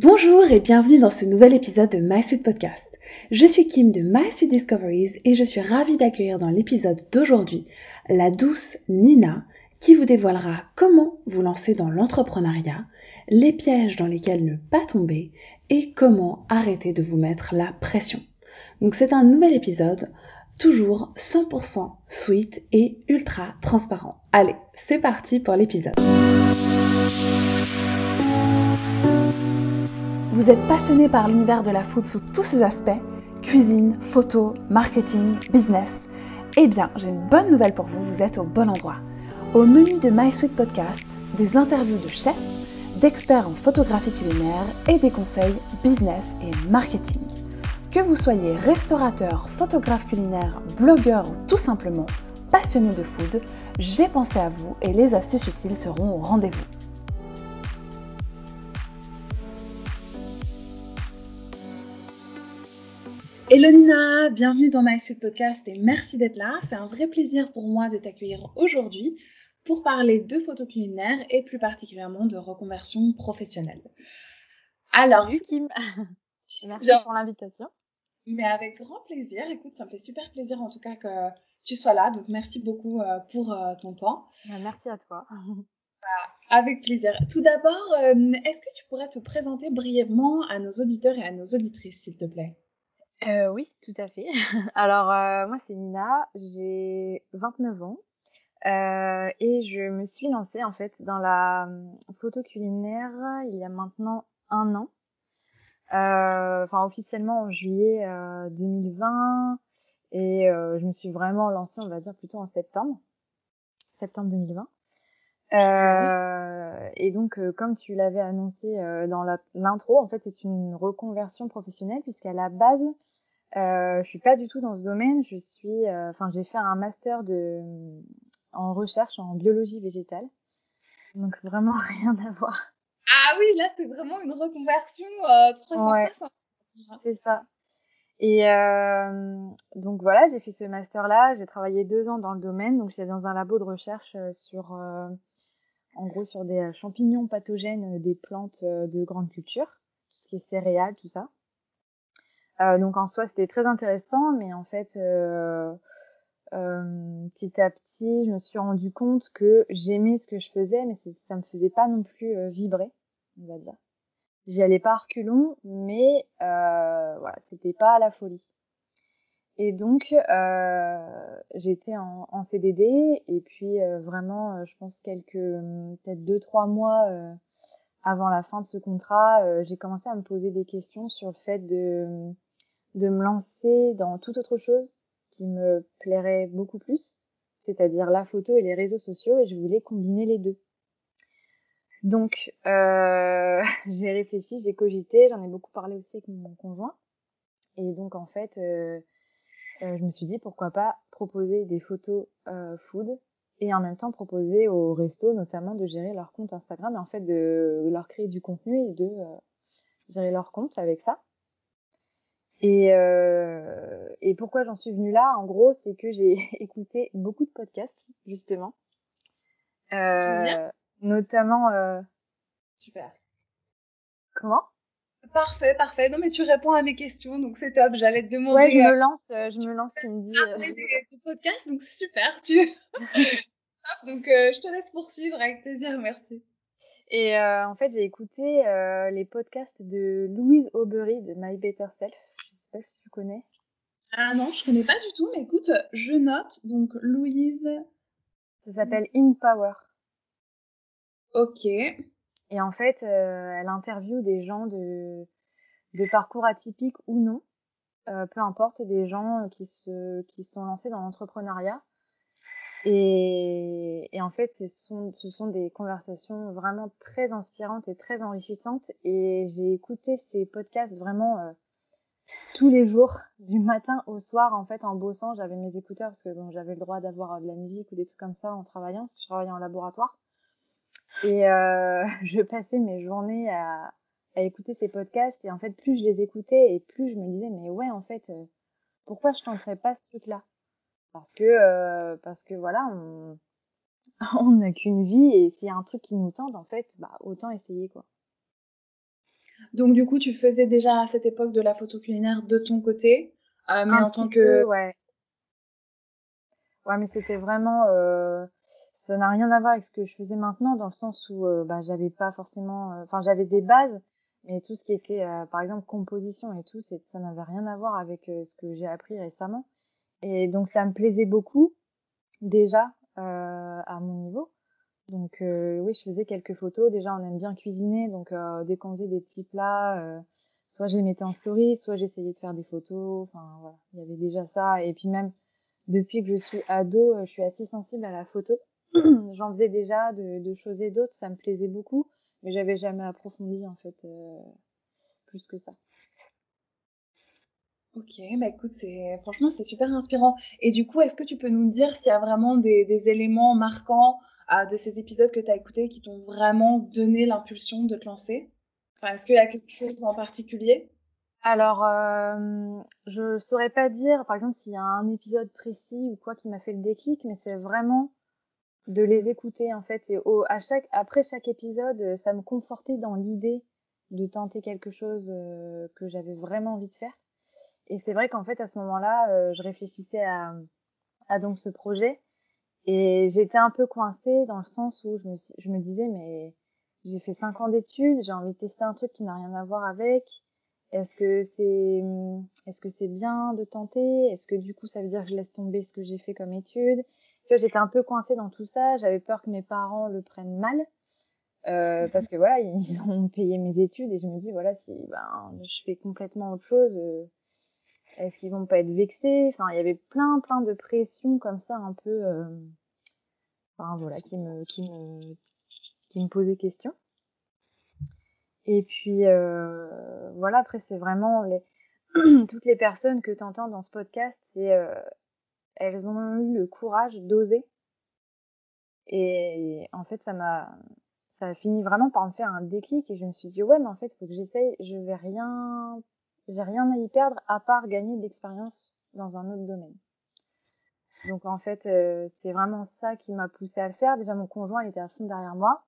Bonjour et bienvenue dans ce nouvel épisode de My Podcast. Je suis Kim de My Discoveries et je suis ravie d'accueillir dans l'épisode d'aujourd'hui la douce Nina qui vous dévoilera comment vous lancer dans l'entrepreneuriat, les pièges dans lesquels ne pas tomber et comment arrêter de vous mettre la pression. Donc c'est un nouvel épisode, toujours 100% sweet et ultra transparent. Allez, c'est parti pour l'épisode. Vous êtes passionné par l'univers de la food sous tous ses aspects, cuisine, photo, marketing, business Eh bien, j'ai une bonne nouvelle pour vous, vous êtes au bon endroit. Au menu de My Sweet Podcast, des interviews de chefs, d'experts en photographie culinaire et des conseils business et marketing. Que vous soyez restaurateur, photographe culinaire, blogueur ou tout simplement passionné de food, j'ai pensé à vous et les astuces utiles seront au rendez-vous. Hello Nina, bienvenue dans My Sweet Podcast et merci d'être là. C'est un vrai plaisir pour moi de t'accueillir aujourd'hui pour parler de photos culinaires et plus particulièrement de reconversion professionnelle. Alors, Salut Kim, merci pour l'invitation. Mais avec grand plaisir. Écoute, ça me fait super plaisir en tout cas que tu sois là. Donc merci beaucoup euh, pour euh, ton temps. Merci à toi. Avec plaisir. Tout d'abord, euh, est-ce que tu pourrais te présenter brièvement à nos auditeurs et à nos auditrices, s'il te plaît? Euh, oui, tout à fait. Alors, euh, moi, c'est Nina, j'ai 29 ans euh, et je me suis lancée en fait dans la hum, photo culinaire il y a maintenant un an. Enfin, officiellement en juillet 2020 et je me suis vraiment lancée, on va dire, plutôt en septembre, septembre 2020. Euh, et donc, comme tu l'avais annoncé dans l'intro, en fait, c'est une reconversion professionnelle puisqu'à la base, euh, je suis pas du tout dans ce domaine. Je suis, euh, enfin, j'ai fait un master de en recherche en biologie végétale, donc vraiment rien à voir. Ah oui, là c'est vraiment une reconversion euh, 360. c'est ça. Et euh, donc voilà, j'ai fait ce master-là. J'ai travaillé deux ans dans le domaine. Donc j'étais dans un labo de recherche euh, sur, euh, en gros, sur des champignons pathogènes des plantes de grande culture, tout ce qui est céréales, tout ça. Euh, donc en soi, c'était très intéressant, mais en fait, euh, euh, petit à petit, je me suis rendu compte que j'aimais ce que je faisais, mais ça me faisait pas non plus euh, vibrer, on va dire. J'y allais pas reculons, mais euh, voilà, c'était pas la folie. Et donc, euh, j'étais en, en, CDD, et puis vraiment, je pense quelques, peut-être deux, trois mois avant la fin de ce contrat, j'ai commencé à me poser des questions sur le fait de de me lancer dans toute autre chose qui me plairait beaucoup plus, c'est-à-dire la photo et les réseaux sociaux, et je voulais combiner les deux. Donc, euh, j'ai réfléchi, j'ai cogité, j'en ai beaucoup parlé aussi avec mon conjoint. Et donc, en fait, euh, je me suis dit, pourquoi pas proposer des photos euh, food et en même temps proposer aux restos, notamment, de gérer leur compte Instagram et en fait de leur créer du contenu et de euh, gérer leur compte avec ça. Et, euh, et pourquoi j'en suis venue là, en gros, c'est que j'ai écouté beaucoup de podcasts, justement. Euh, notamment. Euh... Super. Comment? Parfait, parfait. Non, mais tu réponds à mes questions, donc c'est top. J'allais te demander. Ouais, je me lance, euh, je me lance, tu me dis. Ah, euh... des, podcasts, donc c'est super. Tu. donc, euh, je te laisse poursuivre avec plaisir, merci. Et euh, en fait, j'ai écouté euh, les podcasts de Louise Aubery de My Better Self sais pas si tu connais. Ah non, je connais pas du tout, mais écoute, je note. Donc, Louise. Ça s'appelle In Power. Ok. Et en fait, euh, elle interviewe des gens de, de parcours atypiques ou non, euh, peu importe, des gens qui se qui sont lancés dans l'entrepreneuriat. Et, et, en fait, ce sont, ce sont des conversations vraiment très inspirantes et très enrichissantes. Et j'ai écouté ces podcasts vraiment euh, tous les jours, du matin au soir, en fait, en bossant, j'avais mes écouteurs parce que bon, j'avais le droit d'avoir de la musique ou des trucs comme ça en travaillant, parce que je travaillais en laboratoire. Et euh, je passais mes journées à, à, écouter ces podcasts et en fait, plus je les écoutais et plus je me disais, mais ouais, en fait, euh, pourquoi je tenterais pas ce truc-là? Parce que, euh, parce que voilà, on on n'a qu'une vie et s'il y a un truc qui nous tente, en fait, bah autant essayer quoi. Donc du coup, tu faisais déjà à cette époque de la photo culinaire de ton côté, euh, mais en tant que... ouais. Ouais, mais c'était vraiment... Euh, ça n'a rien à voir avec ce que je faisais maintenant, dans le sens où euh, bah, j'avais pas forcément... Enfin, j'avais des bases, mais tout ce qui était, par exemple, composition et tout, ça n'avait rien à voir avec ce que j'ai appris récemment. Et donc ça me plaisait beaucoup, déjà, à mon niveau. Donc euh, oui, je faisais quelques photos. Déjà, on aime bien cuisiner, donc euh, dès qu'on faisait des petits plats, euh, soit je les mettais en story, soit j'essayais de faire des photos. Enfin voilà, il y avait déjà ça. Et puis même depuis que je suis ado, je suis assez sensible à la photo. J'en faisais déjà de, de choses et d'autres, ça me plaisait beaucoup, mais j'avais jamais approfondi en fait plus que ça. Ok, bah écoute, c'est franchement c'est super inspirant. Et du coup, est-ce que tu peux nous dire s'il y a vraiment des, des éléments marquants de ces épisodes que tu as écoutés qui t'ont vraiment donné l'impulsion de te lancer? Enfin, Est-ce qu'il y a quelque chose en particulier? Alors, euh, je saurais pas dire, par exemple, s'il y a un épisode précis ou quoi qui m'a fait le déclic, mais c'est vraiment de les écouter en fait. Et au, à chaque, après chaque épisode, ça me confortait dans l'idée de tenter quelque chose euh, que j'avais vraiment envie de faire. Et c'est vrai qu'en fait, à ce moment-là, euh, je réfléchissais à, à donc ce projet et j'étais un peu coincée dans le sens où je me, je me disais, mais j'ai fait cinq ans d'études, j'ai envie de tester un truc qui n'a rien à voir avec. Est-ce que c'est, est-ce que c'est bien de tenter? Est-ce que du coup ça veut dire que je laisse tomber ce que j'ai fait comme études Tu vois, j'étais un peu coincée dans tout ça. J'avais peur que mes parents le prennent mal. Euh, parce que voilà, ils ont payé mes études et je me dis voilà si ben je fais complètement autre chose, euh, est-ce qu'ils vont pas être vexés? Enfin, il y avait plein, plein de pressions comme ça, un peu, euh... enfin voilà, qui me, qui me, qui me posaient question. Et puis euh... voilà, après c'est vraiment les toutes les personnes que tu entends dans ce podcast, c'est euh... elles ont eu le courage d'oser. Et en fait, ça m'a ça a fini vraiment par me faire un déclic et je me suis dit ouais mais en fait faut que j'essaye je vais rien j'ai rien à y perdre à part gagner de l'expérience dans un autre domaine. Donc en fait, euh, c'est vraiment ça qui m'a poussé à le faire. Déjà, mon conjoint, il était à fond derrière moi.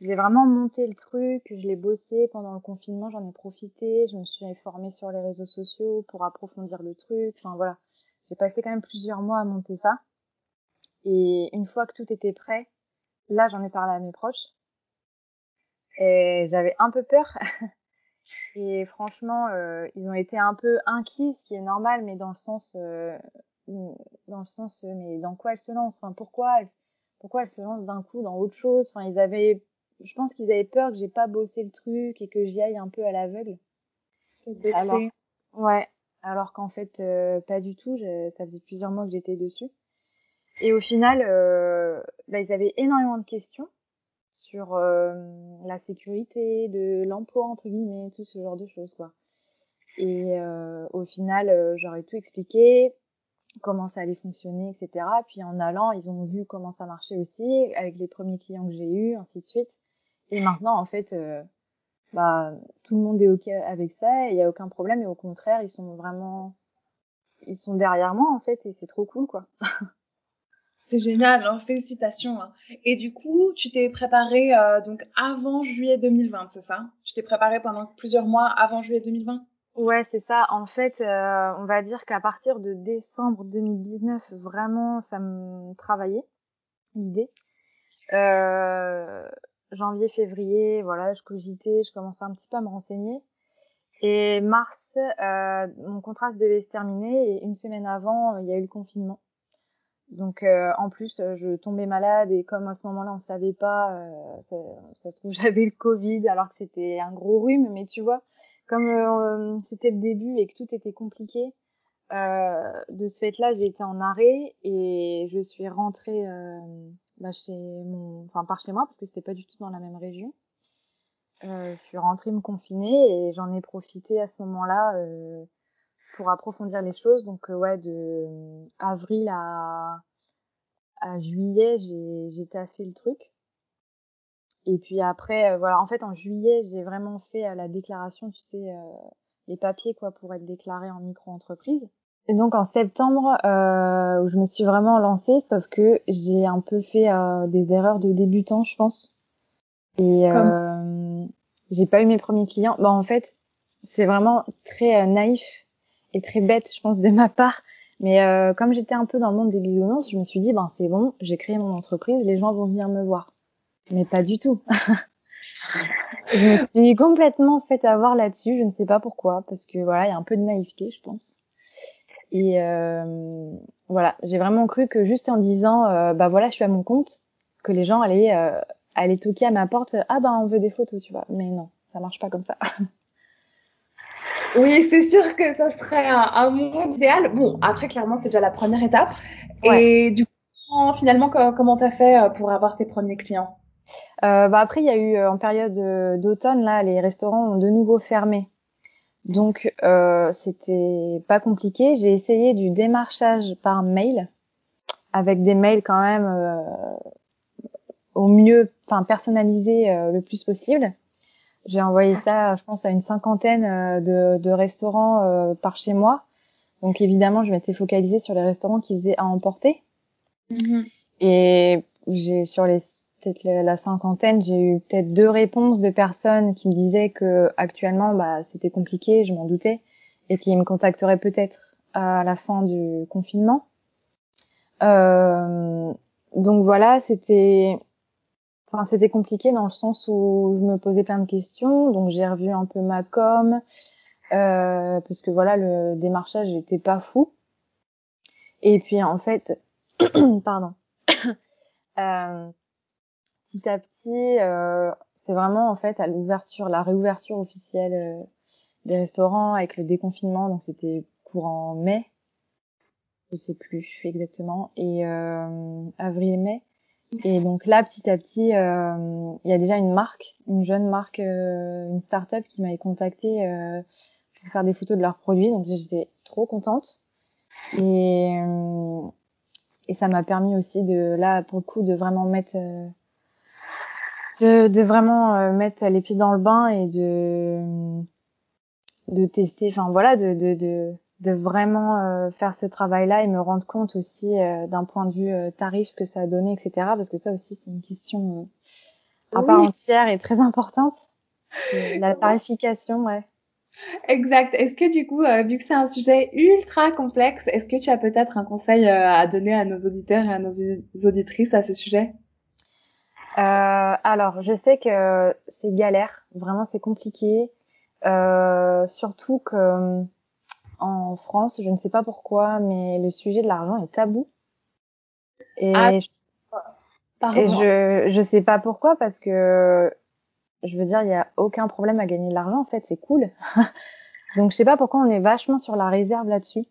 J'ai vraiment monté le truc, je l'ai bossé pendant le confinement, j'en ai profité, je me suis informée sur les réseaux sociaux pour approfondir le truc. Enfin voilà, j'ai passé quand même plusieurs mois à monter ça. Et une fois que tout était prêt, là j'en ai parlé à mes proches. Et j'avais un peu peur Et franchement, euh, ils ont été un peu inquiets, ce qui est normal, mais dans le sens, euh, dans le sens, euh, mais dans quoi elle se lance? Enfin, pourquoi elle, pourquoi elle se lance d'un coup dans autre chose? Enfin, ils avaient, je pense qu'ils avaient peur que j'ai pas bossé le truc et que j'y aille un peu à l'aveugle. Alors, ouais. Alors qu'en fait, euh, pas du tout. Je, ça faisait plusieurs mois que j'étais dessus. Et au final, euh, bah, ils avaient énormément de questions sur euh, la sécurité de l'emploi entre guillemets, tout ce genre de choses quoi. Et euh, au final, j'aurais tout expliqué, comment ça allait fonctionner, etc. Puis en allant, ils ont vu comment ça marchait aussi avec les premiers clients que j'ai eus, ainsi de suite. Et maintenant, en fait, bah tout le monde est ok avec ça, il n'y a aucun problème. Et au contraire, ils sont vraiment, ils sont derrière moi en fait, et c'est trop cool quoi. C'est génial, alors félicitations. Hein. Et du coup, tu t'es préparé euh, donc avant juillet 2020, c'est ça? Tu t'es préparé pendant plusieurs mois avant juillet 2020 Ouais, c'est ça. En fait, euh, on va dire qu'à partir de décembre 2019, vraiment, ça me travaillait l'idée. Euh, janvier, février, voilà, je cogitais, je commençais un petit peu à me renseigner. Et mars, euh, mon contrat devait se terminer et une semaine avant, il y a eu le confinement. Donc euh, en plus, euh, je tombais malade et comme à ce moment-là, on savait pas, euh, ça, se trouve j'avais le Covid alors que c'était un gros rhume, mais tu vois, comme c'était le début et que tout était compliqué, de ce fait-là, j'ai été en arrêt et je suis rentrée bah, chez mon, enfin par chez moi parce que c'était pas du tout dans la même région. je suis rentrée me confiner et j'en ai profité à ce moment-là pour approfondir les choses. Donc, euh, ouais, de euh, avril à, à juillet, j'ai, j'ai taffé le truc. Et puis après, euh, voilà, en fait, en juillet, j'ai vraiment fait la déclaration, tu sais, les papiers, quoi, pour être déclaré en micro-entreprise. Donc en septembre, euh, où je me suis vraiment lancée, sauf que j'ai un peu fait des erreurs de débutant, je pense. Et j'ai pas eu mes premiers clients. Bah en fait, c'est vraiment très euh, naïf et très bête, je pense, de ma part. Mais euh, comme j'étais un peu dans le monde des bisounours, je me suis dit, ben c'est bon, j'ai créé mon entreprise, les gens vont venir me voir. Mais pas du tout. je me suis complètement fait avoir là-dessus, je ne sais pas pourquoi, parce que voilà, il y a un peu de naïveté, je pense. Et euh, voilà, j'ai vraiment cru que juste en disant, euh, bah voilà, je suis à mon compte, que les gens allaient, euh, allaient toquer à ma porte, ah ben on veut des photos, tu vois. Mais non, ça marche pas comme ça. Oui, c'est sûr que ça serait un, un, monde idéal. Bon, après, clairement, c'est déjà la première étape. Ouais. Et du coup, finalement, comment t'as fait pour avoir tes premiers clients? Euh, bah Après, il y a eu, en période d'automne, là, les restaurants ont de nouveau fermé. Donc, euh, c'était pas compliqué. J'ai essayé du démarchage par mail, avec des mails quand même euh, au mieux, enfin personnalisés euh, le plus possible. J'ai envoyé ça, je pense, à une cinquantaine euh, de, de restaurants euh, par chez moi. Donc évidemment, je m'étais focalisée sur les restaurants qui faisaient à emporter. Mm-hmm. Et j'ai sur les la cinquantaine, j'ai eu peut-être deux réponses de personnes qui me disaient que actuellement, bah, c'était compliqué, je m'en doutais, et qui me contacteraient peut-être à la fin du confinement. Euh, donc voilà, c'était Enfin, c'était compliqué dans le sens où je me posais plein de questions, donc j'ai revu un peu ma com, euh, parce que voilà, le démarchage n'était pas fou. Et puis en fait, pardon, euh, petit à petit, euh, c'est vraiment en fait à l'ouverture, la réouverture officielle euh, des restaurants avec le déconfinement, donc c'était courant mai, je sais plus exactement, et euh, avril-mai. Et donc là, petit à petit, euh, il y a déjà une marque, une jeune marque, une start-up qui m'avait contacté euh, pour faire des photos de leurs produits. Donc j'étais trop contente. Et, et ça m'a permis aussi de, là, pour le coup, de vraiment mettre, euh, de, de vraiment mettre les pieds dans le bain et de, de tester, enfin voilà, de, de, de de vraiment euh, faire ce travail-là et me rendre compte aussi euh, d'un point de vue euh, tarif ce que ça a donné, etc. Parce que ça aussi c'est une question à part entière et très importante. La tarification, ouais. Exact. Est-ce que du coup, vu que c'est un sujet ultra complexe, est-ce que tu as peut-être un conseil à donner à nos auditeurs et à nos auditrices à ce sujet? Alors, je sais que c'est galère, vraiment c'est compliqué, surtout que en France, je ne sais pas pourquoi, mais le sujet de l'argent est tabou. Et, ah, je, et je, je sais pas pourquoi parce que je veux dire, il y a aucun problème à gagner de l'argent en fait, c'est cool. Donc je sais pas pourquoi on est vachement sur la réserve là-dessus.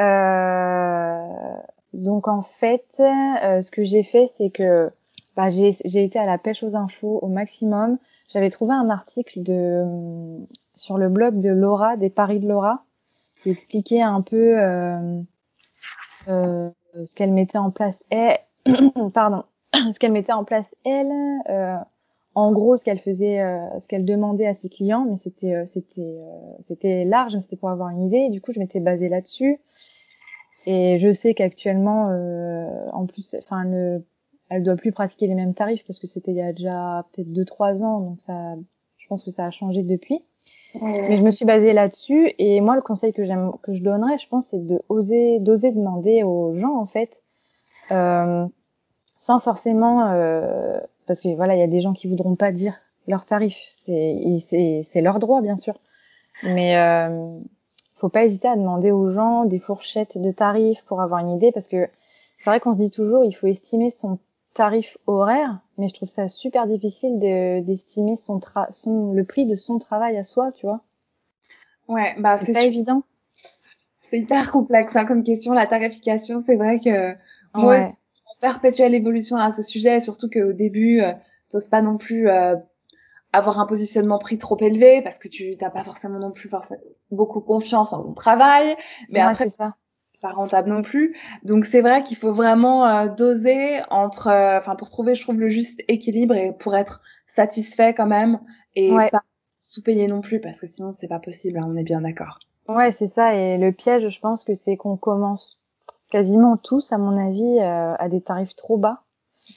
Euh, donc en fait, euh, ce que j'ai fait, c'est que bah, j'ai été à la pêche aux infos au maximum. J'avais trouvé un article de sur le blog de Laura, des paris de Laura, qui expliquait un peu euh, euh, ce qu'elle mettait en place. Et, pardon, ce qu'elle mettait en place elle. Euh, en gros, ce qu'elle faisait, euh, ce qu'elle demandait à ses clients, mais c'était euh, c'était c'était large, c'était pour avoir une idée. du coup, je m'étais basée là-dessus. Et je sais qu'actuellement, en plus, enfin, elle, elle doit plus pratiquer les mêmes tarifs parce que c'était il y a déjà peut-être deux trois ans, donc ça, je pense que ça a changé depuis. Mais je me suis basée là-dessus et moi le conseil que j'aime que je donnerais, je pense, c'est de oser d'oser demander aux gens en fait, euh, sans forcément euh, parce que voilà il y a des gens qui voudront pas dire leur tarif, c'est c'est c'est leur droit bien sûr, mais euh, faut pas hésiter à demander aux gens des fourchettes de tarifs pour avoir une idée parce que c'est vrai qu'on se dit toujours il faut estimer son tarif horaire, mais je trouve ça super difficile d'estimer son, son le prix de son travail à soi, tu vois. Ouais, bah c'est pas évident. C'est hyper complexe hein, comme question la tarification. C'est vrai que moi, ouais. perpétuelle évolution à ce sujet, surtout qu'au début, euh, t'oses pas non plus euh, avoir un positionnement prix trop élevé parce que tu t'as pas forcément non plus forcément beaucoup confiance en ton travail. Mais ouais, après, ça pas rentable non plus. Donc c'est vrai qu'il faut vraiment euh, doser entre, euh, enfin pour trouver, je trouve le juste équilibre et pour être satisfait quand même et ouais. pas sous-payer non plus parce que sinon c'est pas possible. Hein, on est bien d'accord. Ouais, c'est ça. Et le piège, je pense que c'est qu'on commence quasiment tous, à mon avis, euh, à des tarifs trop bas.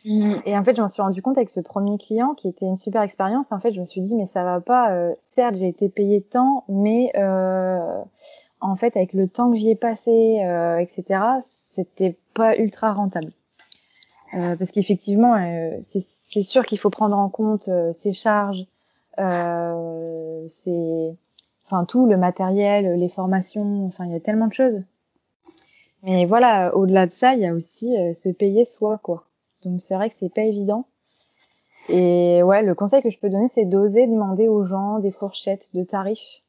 Mmh. Et en fait, je m'en suis rendu compte avec ce premier client qui était une super expérience. En fait, je me suis dit, mais ça va pas. Certes, j'ai été payée tant, mais euh, en fait, avec le temps que j'y ai passé, euh, etc., c'était pas ultra rentable. Euh, parce qu'effectivement, euh, c'est sûr qu'il faut prendre en compte ses charges, c'est, enfin tout le matériel, les formations. Enfin, il y a tellement de choses. Mais voilà, au-delà de ça, il y a aussi se payer soi, quoi. Donc c'est vrai que c'est pas évident. Et ouais, le conseil que je peux donner, c'est d'oser demander aux gens des fourchettes de tarifs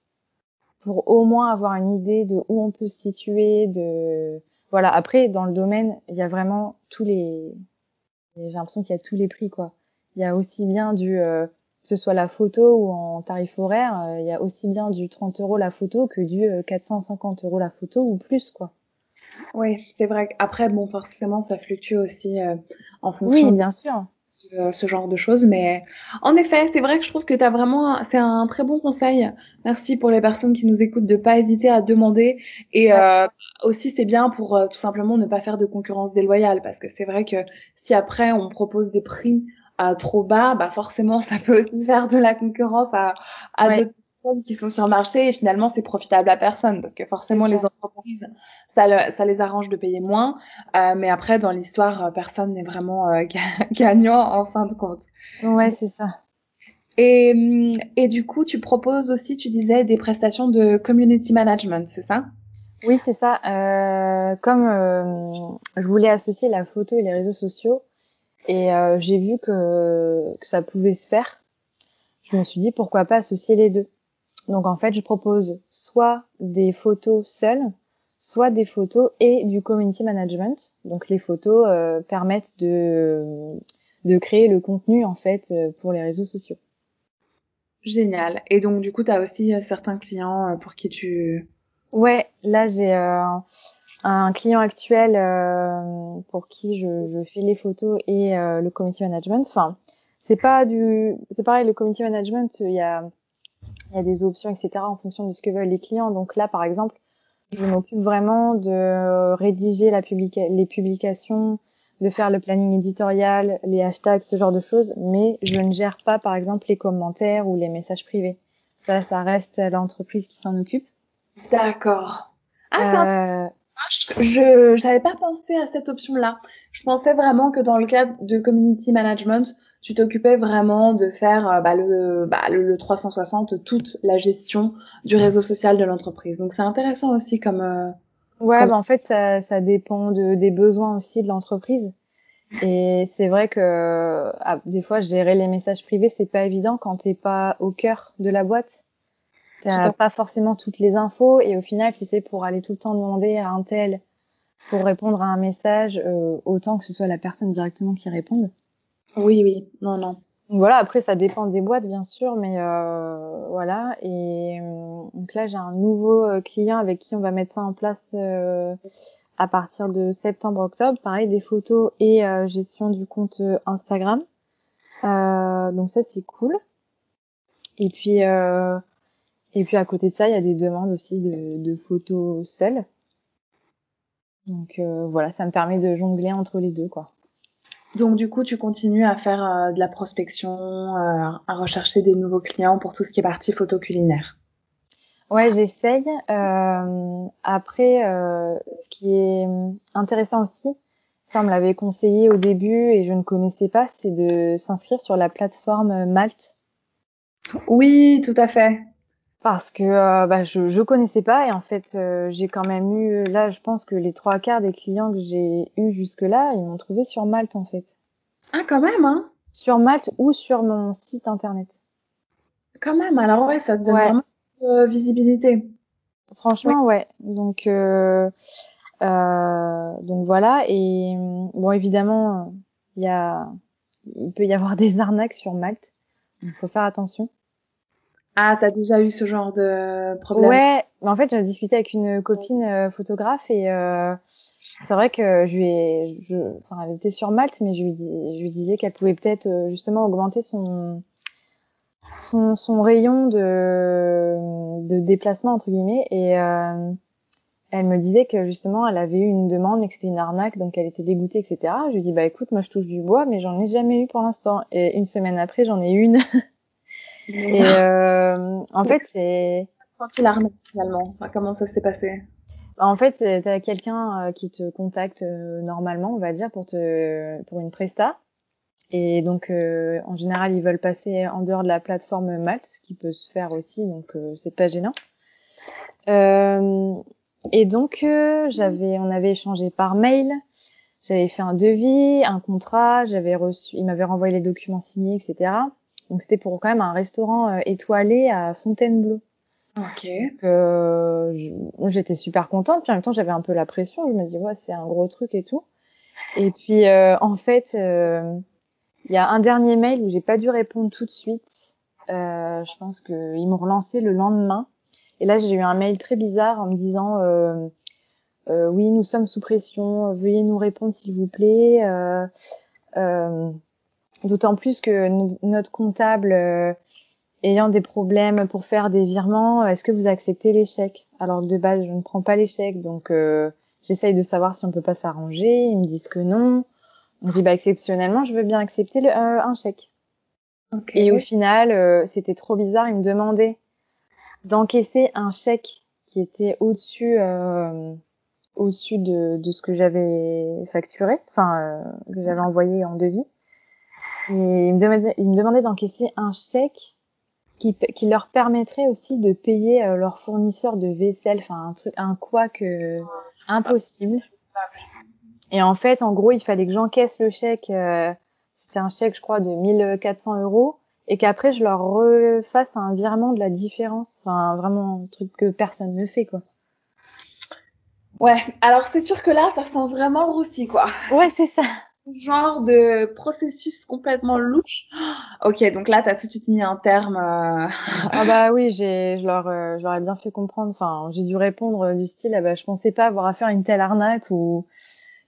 pour au moins avoir une idée de où on peut se situer, de voilà. Après, dans le domaine, il y a vraiment tous les, j'ai l'impression qu'il y a tous les prix quoi. Il y a aussi bien du, euh, que ce soit la photo ou en tarif horaire, euh, il y a aussi bien du 30 euros la photo que du 450 euh, euros la photo ou plus quoi. Oui, c'est vrai. Après, bon, forcément, ça fluctue aussi euh, en fonction. Oui, bien sûr. Ce, ce, genre de choses. Mais en effet, c'est vrai que je trouve que tu as vraiment, c'est un très bon conseil. Merci pour les personnes qui nous écoutent de pas hésiter à demander. Et euh, aussi, c'est bien pour euh, tout simplement ne pas faire de concurrence déloyale. Parce que c'est vrai que si après on propose des prix à trop bas, bah forcément, ça peut aussi faire de la concurrence à, à d'autres qui sont sur le marché et finalement c'est profitable à personne parce que forcément les entreprises ça, ça les arrange de payer moins euh, mais après dans l'histoire euh, personne n'est vraiment euh, gagnant en fin de compte. Ouais c'est ça. Et, hum, et du coup tu proposes aussi tu disais des prestations de community management c'est ça? Oui c'est ça. Euh, comme euh, je voulais associer la photo et les réseaux sociaux et euh, j'ai vu que, que ça pouvait se faire je me suis dit pourquoi pas associer les deux. Donc en fait, je propose soit des photos seules, soit des photos et du community management. Donc les photos euh, permettent de, de créer le contenu en fait euh, pour les réseaux sociaux. Génial. Et donc du coup, tu as aussi euh, certains clients pour qui tu... Ouais, là j'ai un client actuel pour qui je, je, fais les photos et le community management. Enfin, c'est pas du, c'est pareil, le community management, il y a il y a des options, etc. en fonction de ce que veulent les clients. Donc là, par exemple, je m'occupe vraiment de rédiger la les publications, de faire le planning éditorial, les hashtags, ce genre de choses, mais je ne gère pas, par exemple, les commentaires ou les messages privés. Ça, ça reste l'entreprise qui s'en occupe. D'accord. Ah, euh... je n'avais pas pensé à cette option-là. Je pensais vraiment que dans le cadre de community management, tu t'occupais vraiment de faire euh, bah, le, bah, le, 360, toute la gestion du réseau social de l'entreprise. Donc c'est intéressant aussi comme. Euh, ouais, Bah, en fait ça, ça dépend de, des besoins aussi de l'entreprise. Et c'est vrai que ah, des fois gérer les messages privés c'est pas évident quand t'es pas au cœur de la boîte. T'as pas forcément toutes les infos et au final si c'est pour aller tout le temps demander à un tel pour répondre à un message, euh, autant que ce soit la personne directement qui réponde. Oui, oui, non, non. Voilà, après ça dépend des boîtes bien sûr, mais euh, voilà. Et euh, donc là j'ai un nouveau euh, client avec qui on va mettre ça en place euh, à partir de septembre-octobre. Pareil, des photos et gestion du compte Instagram. donc ça c'est cool. Et puis et puis à côté de ça, il y a des demandes aussi de, de photos seules. Donc voilà, ça me permet de jongler entre les deux quoi. Donc du coup, tu continues à faire euh, de la prospection, euh, à rechercher des nouveaux clients pour tout ce qui est partie photo culinaire. Ouais, j'essaye. Euh, après, euh, ce qui est intéressant aussi, ça on me l'avait conseillé au début et je ne connaissais pas, c'est de s'inscrire sur la plateforme Malte. Oui, tout à fait parce que euh, bah, je je connaissais pas et en fait euh, j'ai quand même eu là je pense que les trois quarts des clients que j'ai eu jusque là ils m'ont trouvé sur Malte en fait. Ah quand même hein. Sur Malte ou sur mon site internet. Quand même alors ouais ça te donne vraiment euh, visibilité. Franchement ouais donc euh, donc voilà et bon évidemment il y a il peut y avoir des arnaques sur Malte il faut faire attention. Ah, t'as déjà eu ce genre de problème? Ouais, en fait, j'ai discuté avec une copine euh, photographe et euh, c'est vrai que je lui ai, je, enfin, elle était sur Malte, mais je lui, dis, je lui disais qu'elle pouvait peut-être euh, justement augmenter son, son, son rayon de, de déplacement entre guillemets et euh, elle me disait que justement, elle avait eu une demande, mais que c'était une arnaque, donc elle était dégoûtée, etc. Je lui dis, bah écoute, moi je touche du bois, mais j'en ai jamais eu pour l'instant. Et une semaine après, j'en ai une. et euh, en fait, c'est... Senti l'arnaque finalement. comment ça s'est passé? Bah, En fait, t'as quelqu'un euh, qui te contacte euh, normalement, on va dire, pour te pour une presta. Et donc, euh, en général, ils veulent passer en dehors de la plateforme Malte, ce qui peut se faire aussi, donc c'est pas gênant. Euh, et donc, euh, j'avais, on avait échangé par mail. J'avais fait un devis, un contrat. J'avais reçu, il m'avait renvoyé les documents signés, etc. Donc, c'était pour quand même un restaurant euh, étoilé à Fontainebleau. Ok. Euh, j'étais super contente. Puis en même temps, j'avais un peu la pression. Je me dis, ouais, c'est un gros truc et tout. Et puis, euh, en fait, il y a un dernier mail où j'ai pas dû répondre tout de suite. je pense qu'ils m'ont relancé le lendemain. Et là, j'ai eu un mail très bizarre en me disant euh, euh, oui, nous sommes sous pression, veuillez nous répondre s'il vous plaît. Euh, euh D'autant plus que notre comptable euh, ayant des problèmes pour faire des virements, est-ce que vous acceptez l'échec? Alors de base, je ne prends pas l'échec, donc j'essaye de savoir si on peut pas s'arranger. Ils me disent que non. On dit bah exceptionnellement, je veux bien accepter le, un chèque. Okay. Et au final, c'était trop bizarre. Ils me demandaient d'encaisser un chèque qui était au-dessus euh, au-dessus de, de ce que j'avais facturé, enfin euh, que j'avais envoyé en devis. Et il me demandait, il me demandait d'encaisser un chèque qui, qui leur permettrait aussi de payer euh, leurs fournisseurs de vaisselle, enfin un truc, un quoi que impossible. Et en fait, en gros, il fallait que j'encaisse le chèque. Euh, c'était un chèque, je crois, de 1400 euros et qu'après je leur refasse un virement de la différence. Enfin, vraiment un truc que personne ne fait, quoi. Ouais, alors c'est sûr que là, ça sent vraiment le roussi, quoi. Ouais, c'est ça. Genre de processus complètement louche. Ok, donc là, t'as tout de suite mis un terme. Euh... ah bah oui, j'ai, je leur, euh, je leur ai bien fait comprendre. Enfin, j'ai dû répondre du style, ah bah, je pensais pas avoir affaire à une telle arnaque ou.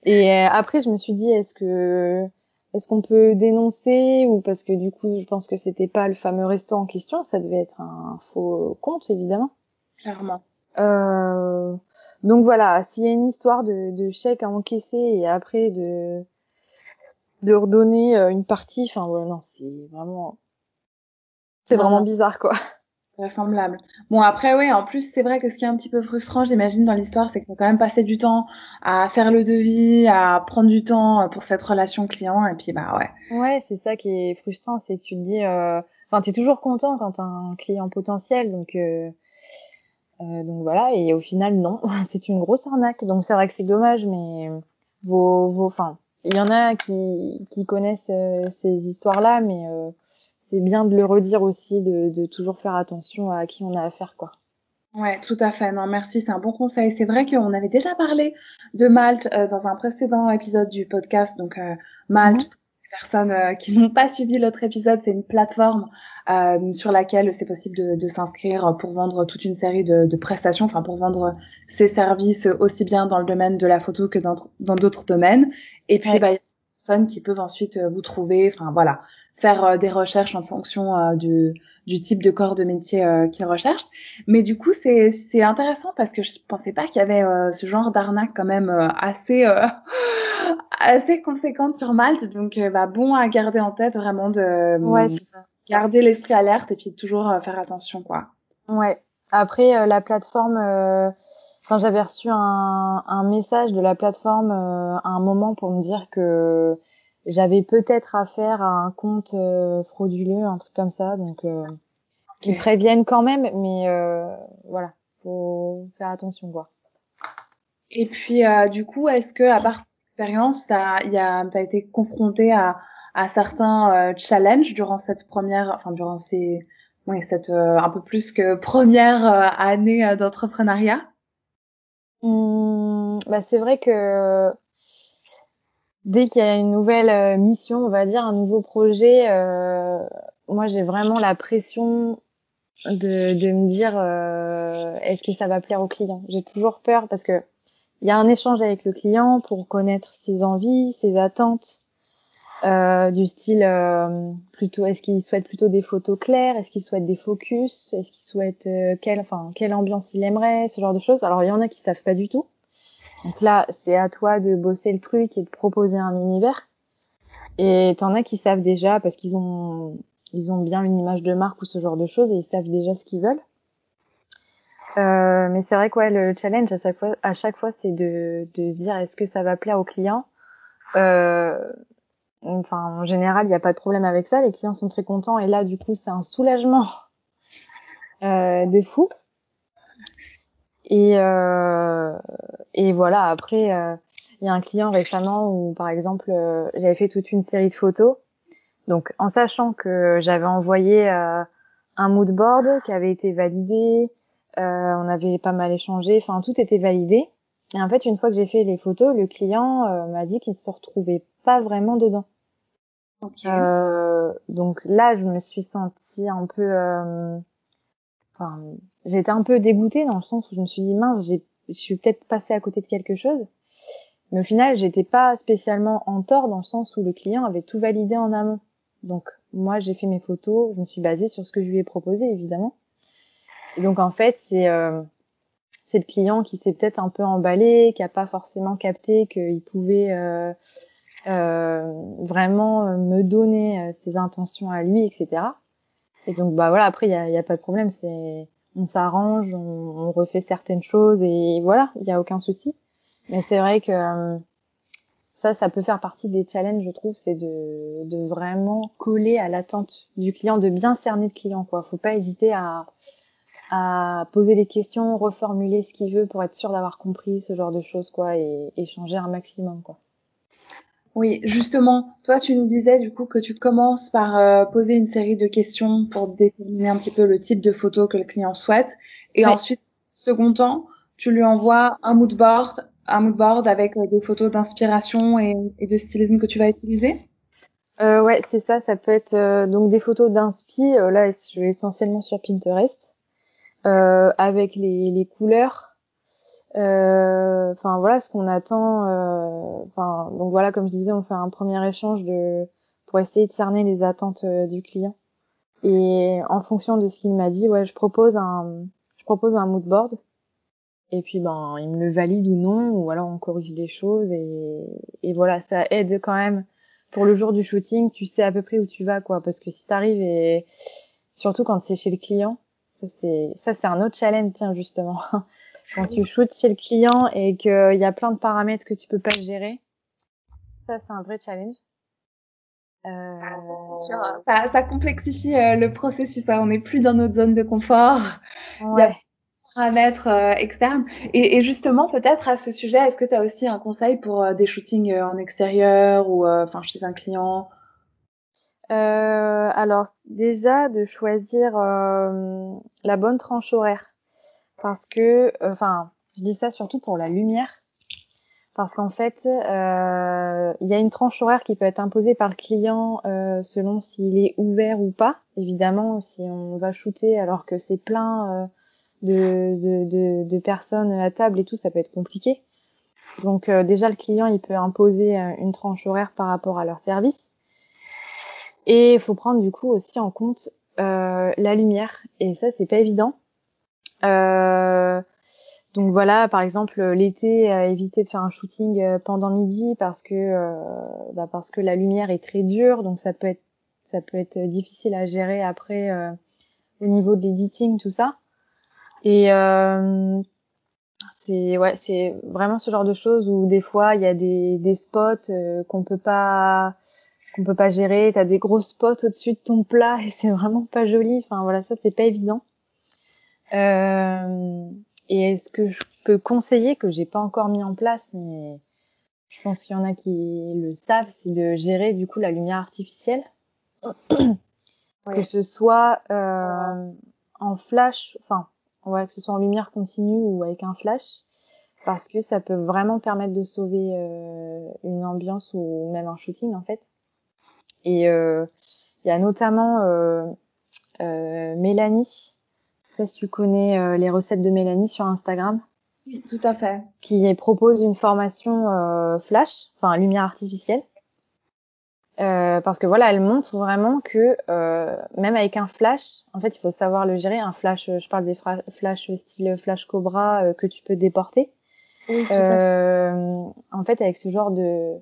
Et euh, après, je me suis dit, est-ce que est-ce qu'on peut dénoncer ou parce que du coup, je pense que c'était pas le fameux resto en question, ça devait être un faux compte évidemment. Clairement. Euh, donc voilà, s'il y a une histoire de, de chèque à encaisser et après de de redonner euh, une partie, enfin voilà, non, c'est vraiment c'est vraiment bizarre quoi vraisemblable. Bon après oui, en plus c'est vrai que ce qui est un petit peu frustrant, j'imagine dans l'histoire, c'est qu'on quand même passé du temps à faire le devis, à prendre du temps pour cette relation client et puis bah ouais. Ouais, c'est ça qui est frustrant, c'est que tu te dis euh... enfin tu es toujours content quand tu un client potentiel donc euh... Euh, donc voilà et au final non, c'est une grosse arnaque. Donc c'est vrai que c'est dommage mais vos vos enfin, il y en a qui qui connaissent euh, ces histoires-là mais euh, c'est bien de le redire aussi, de, de, toujours faire attention à qui on a affaire, quoi. Ouais, tout à fait. Non, merci, c'est un bon conseil. C'est vrai qu'on avait déjà parlé de Malte euh, dans un précédent épisode du podcast. Donc, euh, Malte, les personnes euh, qui n'ont pas suivi l'autre épisode, c'est une plateforme euh, sur laquelle c'est possible de, de s'inscrire pour vendre toute une série de, de, prestations, enfin pour vendre ses services aussi bien dans le domaine de la photo que dans d'autres domaines. Et puis, ouais. bah, personnes qui peuvent ensuite vous trouver. Enfin, voilà faire euh, des recherches en fonction euh, du, du, type de corps de métier euh, qu'ils recherchent. Mais du coup, c'est, c'est intéressant parce que je pensais pas qu'il y avait ce genre d'arnaque quand même assez assez conséquente sur Malte. Donc, bah, bon à garder en tête vraiment de ouais, garder l'esprit alerte et puis toujours faire attention, quoi. Ouais. Après, la plateforme quand j'avais reçu un, un, message de la plateforme euh, à un moment pour me dire que j'avais peut-être affaire à un compte euh, frauduleux, un truc comme ça, donc euh, okay. qui préviennent quand même, mais euh, voilà, faut faire attention quoi. Et puis euh, du coup, est-ce que à part cette expérience, t'as y a t'as été confronté à à certains euh, challenges durant cette première, enfin durant ces oui cette euh, un peu plus que première année d'entrepreneuriat? Mmh, bah c'est vrai que dès qu'il y a une nouvelle euh, mission, on va dire, un nouveau projet, euh, moi j'ai vraiment la pression de, me dire euh, est-ce que ça va plaire au client? J'ai toujours peur parce que il y a un échange avec le client pour connaître ses envies, ses attentes. Du style plutôt est-ce qu'il souhaite plutôt des photos claires? Est-ce qu'il souhaite des focus? Est-ce qu'il souhaite euh, quelle quelle ambiance il aimerait? Ce genre de choses alors il y en a qui savent pas du tout donc là c'est à toi de bosser le truc et de proposer un univers et t'en as qui savent déjà parce qu'ils ont ils ont bien une image de marque ou ce genre de choses et ils savent déjà ce qu'ils veulent euh, mais c'est vrai quoi le challenge à chaque fois à chaque fois c'est de de se dire est-ce que ça va plaire au client euh, Enfin, en général, il n'y a pas de problème avec ça. Les clients sont très contents et là, du coup, c'est un soulagement euh, de fou. Et, euh, et voilà. Après, euh, il y a un client récemment où, par exemple, euh, j'avais fait toute une série de photos. Donc, en sachant que j'avais envoyé euh, un mood board qui avait été validé, euh, on avait pas mal échangé. Enfin, tout était validé. Et en fait, une fois que j'ai fait les photos, le client m'a dit qu'il ne se retrouvait pas vraiment dedans. Okay. Euh, donc là, je me suis sentie un peu, euh, enfin, j'étais un peu dégoûtée dans le sens où je me suis dit mince, j'ai, je suis peut-être passée à côté de quelque chose. Mais au final, j'étais pas spécialement en tort dans le sens où le client avait tout validé en amont. Donc moi, j'ai fait mes photos, je me suis basée sur ce que je lui ai proposé évidemment. Et donc en fait, c'est euh, c'est le client qui s'est peut-être un peu emballé, qui a pas forcément capté qu'il pouvait euh, euh, vraiment me donner euh, ses intentions à lui, etc. Et donc bah voilà, après il y a, y a, pas de problème, c'est on s'arrange, on, on, refait certaines choses et voilà, il y a aucun souci. Mais c'est vrai que ça, ça peut faire partie des challenges, je trouve, c'est de, de vraiment coller à l'attente du client, de bien cerner le client, quoi. Faut pas hésiter à, à poser des questions, reformuler ce qu'il veut pour être sûr d'avoir compris ce genre de choses, quoi, et échanger un maximum, quoi. Oui, justement, toi tu nous disais du coup que tu commences par euh, poser une série de questions pour déterminer un petit peu le type de photo que le client souhaite et ensuite, second temps, tu lui envoies un mood board, un mood board avec euh, des photos d'inspiration et, et de stylisme que tu vas utiliser? Euh, ouais, c'est ça. Ça peut être euh, donc des photos d'inspi. euh, là, je vais essentiellement sur Pinterest euh, avec les, les couleurs. Euh, Enfin voilà ce qu'on attend. euh, Enfin donc voilà, comme je disais, on fait un premier échange de pour essayer de cerner les attentes euh, du client. Et en fonction de ce qu'il m'a dit, ouais, je propose un je propose un mood board. Et puis ben il me le valide ou non, ou alors on corrige des choses et, et voilà, ça aide quand même pour le jour du shooting, tu sais à peu près où tu vas, quoi. Parce que si t'arrives et surtout quand c'est chez le client, ça c'est ça c'est un autre challenge, tiens justement. quand tu shootes chez le client et qu'il y a plein de paramètres que tu peux pas gérer, ça c'est un vrai challenge. Euh... Ça, ça complexifie euh, le processus. hein. On n'est plus dans notre zone de confort. Ouais. paramètres euh, externes. Et, et justement, peut-être à ce sujet, est-ce que tu as aussi un conseil pour euh, des shootings euh, en extérieur ou euh, enfin chez un client? Euh, alors déjà de choisir euh, la bonne tranche horaire parce que enfin je dis ça surtout pour la lumière parce qu'en fait euh, il y a une tranche horaire qui peut être imposée par le client euh, selon s'il est ouvert ou pas évidemment si on va shooter alors que c'est plein euh, de, de, de, de, personnes à table et tout ça peut être compliqué donc euh, déjà le client il peut imposer euh, une tranche horaire par rapport à leur service et il faut prendre du coup aussi en compte la lumière. Et ça, c'est pas évident. Euh, donc voilà, par exemple, l'été, euh, éviter de faire un shooting pendant midi parce que euh, bah parce que la lumière est très dure, donc ça peut être ça peut être difficile à gérer après euh, au niveau de l'editing, tout ça. Et euh, c'est ouais, c'est vraiment ce genre de choses où des fois il y a des, des spots euh, qu'on peut pas qu'on peut pas gérer. T'as des gros spots au-dessus de ton plat et c'est vraiment pas joli. Enfin voilà, ça c'est pas évident. Euh, et ce que je peux conseiller que j'ai pas encore mis en place, mais je pense qu'il y en a qui le savent, c'est de gérer du coup la lumière artificielle, que ce soit euh, en flash, enfin ouais, que ce soit en lumière continue ou avec un flash, parce que ça peut vraiment permettre de sauver euh, une ambiance ou même un shooting en fait. Et il euh, y a notamment Mélanie, sais si tu connais euh, les recettes de Mélanie sur Instagram. Oui, tout à fait. Qui propose une formation euh, flash, enfin lumière artificielle. Euh, parce que voilà, elle montre vraiment que euh, même avec un flash, en fait, il faut savoir le gérer. Un flash, je parle des flash style flash Cobra euh, que tu peux déporter. Oui, en fait, avec ce genre de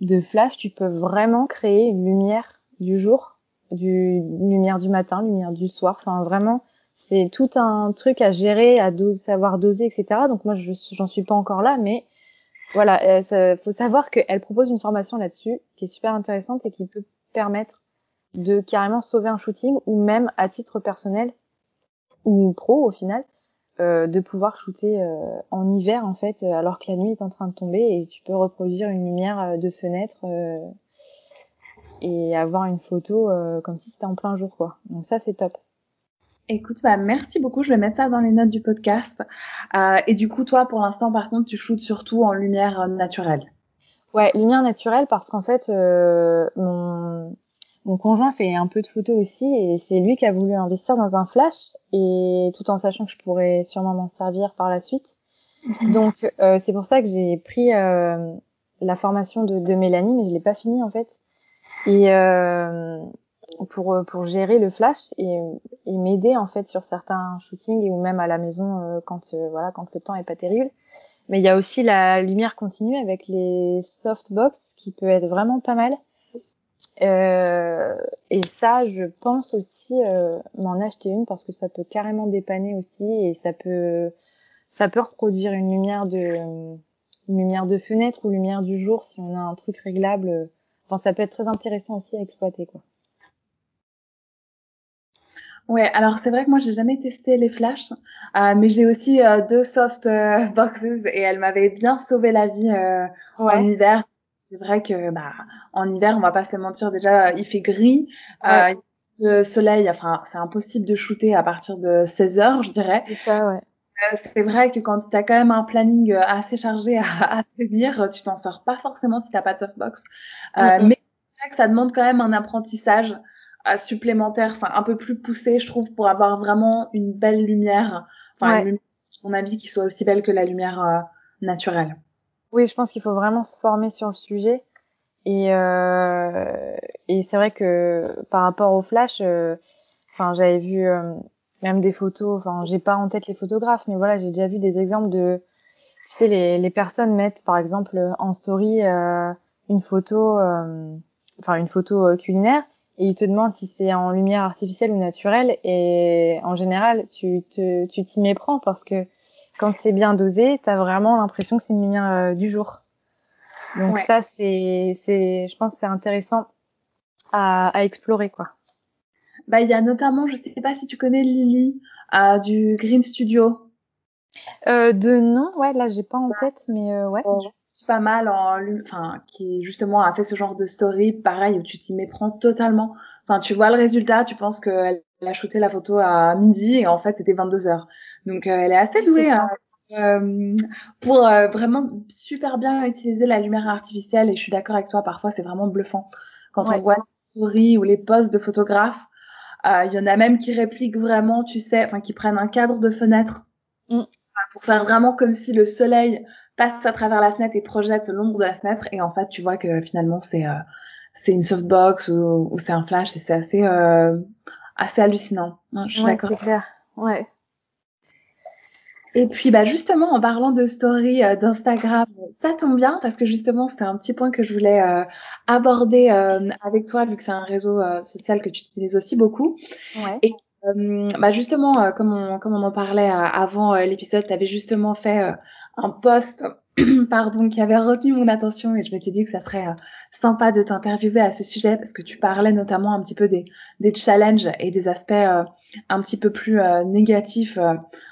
de flash, tu peux vraiment créer une lumière du jour, du une lumière du matin, lumière du soir. Enfin, vraiment, c'est tout un truc à gérer, à savoir doser, etc. Donc moi, je j'en suis pas encore là, mais voilà, il euh, faut savoir qu'elle propose une formation là-dessus qui est super intéressante et qui peut permettre de carrément sauver un shooting ou même à titre personnel ou pro au final euh, de pouvoir shooter euh, en hiver en fait alors que la nuit est en train de tomber et tu peux reproduire une lumière de fenêtre et avoir une photo comme si c'était en plein jour quoi. Donc ça c'est top. Écoute, bah merci beaucoup. Je vais mettre ça dans les notes du podcast. Euh, et du coup, toi, pour l'instant, par contre, tu shootes surtout en lumière naturelle. Ouais, lumière naturelle parce qu'en fait, euh, mon, mon conjoint fait un peu de photos aussi et c'est lui qui a voulu investir dans un flash et tout en sachant que je pourrais sûrement m'en servir par la suite. Mhm. Donc, euh, c'est pour ça que j'ai pris euh, la formation de, de Mélanie, mais je l'ai pas fini en fait. Et euh, pour gérer le flash et, et m'aider en fait sur certains shootings ou même à la maison euh, quand euh, voilà quand le temps est pas terrible. Mais il y a aussi la lumière continue avec les softbox qui peut être vraiment pas mal. Euh, et ça, je pense aussi m'en acheter une parce que ça peut carrément dépanner aussi et ça peut ça peut reproduire une lumière de une lumière de fenêtre ou lumière du jour si on a un truc réglable. Enfin, ça peut être très intéressant aussi à exploiter quoi. Ouais, alors c'est vrai que moi j'ai jamais testé les flashs, euh, mais j'ai aussi euh, deux soft euh, boxes et elles m'avaient bien sauvé la vie euh, en hiver. C'est vrai que bah en hiver on va pas se mentir déjà il fait gris, ouais. le soleil, enfin c'est impossible de shooter à partir de 16 heures je dirais. C'est ça ouais. C'est vrai que quand tu as quand même un planning assez chargé à, à tenir, tu t'en sors pas forcément si t'as pas de softbox. Mm -hmm. Mais c'est vrai que ça demande quand même un apprentissage supplémentaire, enfin un peu plus poussé, je trouve, pour avoir vraiment une belle lumière, enfin une lumière, à mon avis, qui soit aussi belle que la lumière euh, naturelle. Oui, je pense qu'il faut vraiment se former sur le sujet. Et, euh, et c'est vrai que par rapport au flash, euh, enfin j'avais vu euh, même des photos, enfin j'ai pas en tête les photographes, mais voilà j'ai déjà vu des exemples de, tu sais les, les personnes mettent par exemple en story euh, une photo, enfin une photo culinaire et il te demande si c'est en lumière artificielle ou naturelle. Et en général tu te tu t'y méprends parce que quand c'est bien dosé tu as vraiment l'impression que c'est une lumière euh, du jour. Donc ça c'est c'est je pense c'est intéressant à, à explorer quoi. Bah il y a notamment je sais pas si tu connais Lily euh, du Green Studio. Euh, de nom ouais là j'ai pas en tête mais euh, ouais pas mal en enfin qui justement a fait ce genre de story pareil où tu t'y méprends totalement. Enfin tu vois le résultat tu penses qu'elle a shooté la photo à midi et en fait c'était 22 heures. Donc euh, elle est assez douée hein, euh, pour euh, vraiment super bien utiliser la lumière artificielle et je suis d'accord avec toi parfois c'est vraiment bluffant. Quand ouais. on voit les stories ou les posts de photographes il y en a même qui répliquent vraiment tu sais enfin qui prennent un cadre de fenêtre mm. pour faire vraiment comme si le soleil passe à travers la fenêtre et projette l'ombre de la fenêtre et en fait tu vois que finalement c'est euh, c'est une softbox ou, ou c'est un flash et c'est assez euh, assez hallucinant. Hein, je suis ouais, d'accord. C'est clair. Ouais. Et puis bah justement en parlant de story euh, d'Instagram, ça tombe bien parce que justement c'était un petit point que je voulais euh, aborder euh, avec toi vu que c'est un réseau euh, social que tu utilises aussi beaucoup. Ouais. Et bah justement comme on comme on en parlait avant l'épisode, tu avais justement fait un post pardon qui avait retenu mon attention et je m'étais dit que ça serait euh, sympa de t'interviewer à ce sujet parce que tu parlais notamment un petit peu des des challenges et des aspects euh, un petit peu plus euh, négatifs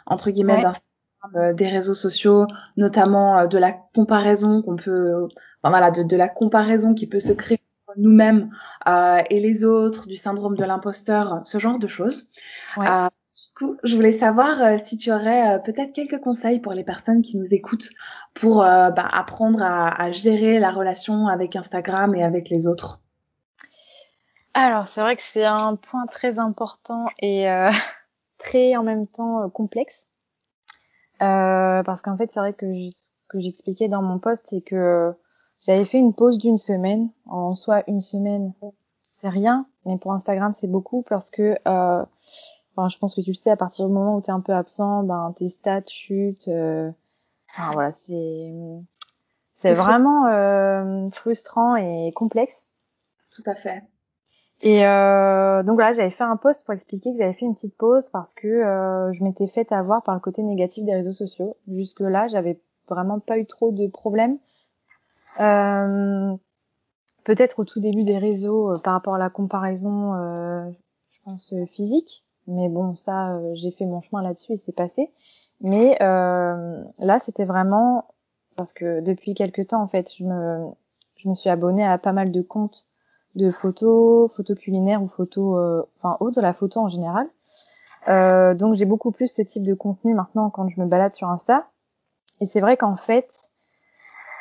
entre guillemets ouais. des réseaux sociaux notamment de la comparaison qu'on peut enfin voilà de, de la comparaison qui peut se créer entre nous-mêmes et les autres du syndrome de l'imposteur ce genre de choses ouais. Je voulais savoir euh, si tu aurais euh, peut-être quelques conseils pour les personnes qui nous écoutent pour euh, bah, apprendre à, gérer la relation avec Instagram et avec les autres. Alors, c'est vrai que c'est un point très important et très en même temps complexe. parce qu'en fait, c'est vrai que ce que j'expliquais dans mon post, c'est que j'avais fait une pause d'une semaine. En soi, une semaine, c'est rien, mais pour Instagram, c'est beaucoup parce que, enfin, je pense que tu le sais, à partir du moment où tu es un peu absent, ben, tes stats chutent. Euh, enfin, voilà, c'est c'est vraiment euh, frustrant et complexe. Tout à fait. Et euh, donc voilà, j'avais fait un post pour expliquer que j'avais fait une petite pause parce que euh, je m'étais fait avoir par le côté négatif des réseaux sociaux. Jusque là, j'avais vraiment pas eu trop de problèmes. Euh, Peut-être au tout début des réseaux euh, par rapport à la comparaison, euh, je pense physique, mais bon, ça, j'ai fait mon chemin là-dessus et c'est passé. Mais là, c'était vraiment parce que depuis quelques temps, en fait, je me, je me suis abonnée à pas mal de comptes de photos, photos culinaires ou photos, euh, enfin, haut de la photo en général. Euh, donc j'ai beaucoup plus ce type de contenu maintenant quand je me balade sur Insta. Et c'est vrai qu'en fait,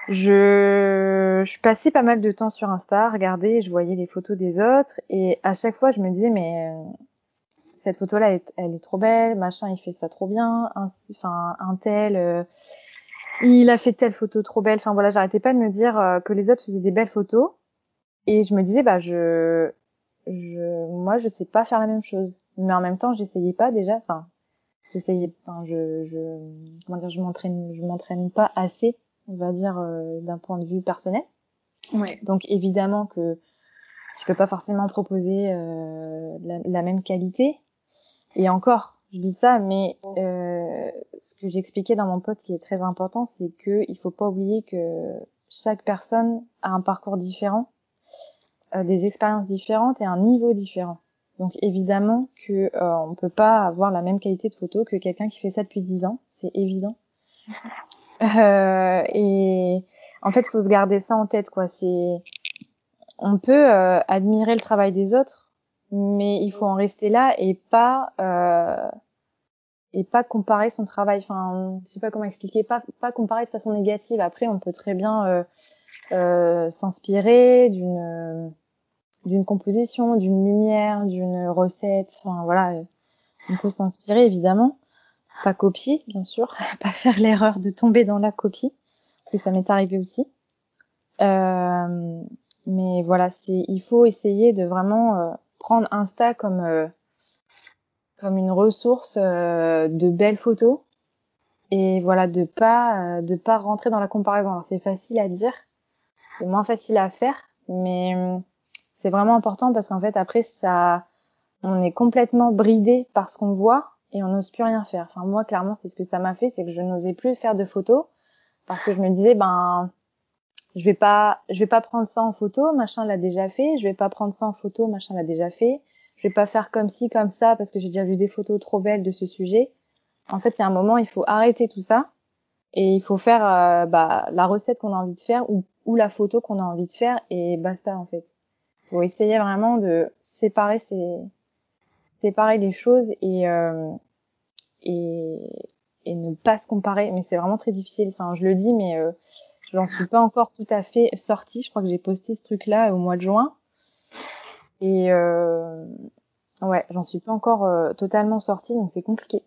je, je passais pas mal de temps sur Insta, regarder, je voyais les photos des autres, et à chaque fois je me disais mais euh, cette photo-là, elle, est trop belle, machin, il fait ça trop bien, enfin un tel, euh, il a fait telle photo trop belle. Enfin voilà, j'arrêtais pas de me dire euh, que les autres faisaient des belles photos, et je me disais bah je, je, moi je sais pas faire la même chose, mais en même temps j'essayais pas déjà, enfin j'essayais, enfin je, je, comment dire, je m'entraîne, je m'entraîne pas assez, on va dire euh, d'un point de vue personnel. Ouais. Donc évidemment que je peux pas forcément proposer euh, la, la, même qualité. Et encore, je dis ça, mais euh, ce que j'expliquais dans mon poste qui est très important, c'est que il faut pas oublier que chaque personne a un parcours différent, euh, des expériences différentes et un niveau différent. Donc évidemment que euh, on peut pas avoir la même qualité de photo que quelqu'un qui fait ça depuis 10 ans, c'est évident. Euh, et en fait, faut se garder ça en tête, quoi. C'est, on peut euh, admirer le travail des autres, mais il faut en rester là et pas euh, et pas comparer son travail. Enfin, je sais pas comment expliquer, pas pas comparer de façon négative. Après, on peut très bien euh, euh s'inspirer d'une d'une composition, d'une lumière, d'une recette. Enfin voilà, on peut s'inspirer évidemment, pas copier bien sûr, pas faire l'erreur de tomber dans la copie, parce que ça m'est arrivé aussi. Euh, mais voilà, c'est il faut essayer de vraiment euh, prendre Insta comme euh, comme une ressource euh, de belles photos et voilà de pas euh, de pas rentrer dans la comparaison. C'est facile à dire, c'est moins facile à faire, mais c'est vraiment important parce qu'en fait après ça on est complètement bridé par ce qu'on voit et on n'ose plus rien faire. Enfin moi clairement c'est ce que ça m'a fait, c'est que je n'osais plus faire de photos parce que je me disais ben je vais pas je vais pas prendre ça en photo machin l'a déjà fait. Je vais pas prendre ça en photo machin l'a déjà fait. Je vais pas faire comme ci comme ça parce que j'ai déjà vu des photos trop belles de ce sujet. En fait c'est un moment il faut arrêter tout ça. Et il faut faire euh, bah, la recette qu'on a envie de faire ou, ou la photo qu'on a envie de faire et basta en fait. Faut essayer vraiment de séparer ces séparer les choses et euh, et et ne pas se comparer. Mais c'est vraiment très difficile. Enfin je le dis mais euh, J'en suis pas encore tout à fait sortie. Je crois que j'ai posté ce truc-là au mois de juin. Et euh, ouais, j'en suis pas encore euh, totalement sortie, donc c'est compliqué.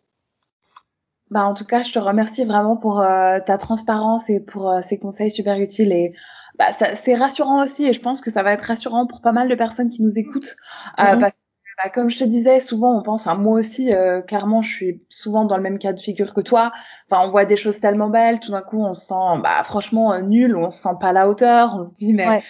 Bah en tout cas, je te remercie vraiment pour euh, ta transparence et pour euh, ces conseils super utiles et bah c'est rassurant aussi et je pense que ça va être rassurant pour pas mal de personnes qui nous écoutent mm -hmm. parce bah, comme je te disais, souvent on pense, hein, moi aussi, euh, clairement, je suis souvent dans le même cas de figure que toi. Enfin, on voit des choses tellement belles, tout d'un coup, on se sent, bah, franchement, euh, nul, on se sent pas à la hauteur, on se dit, mais ouais.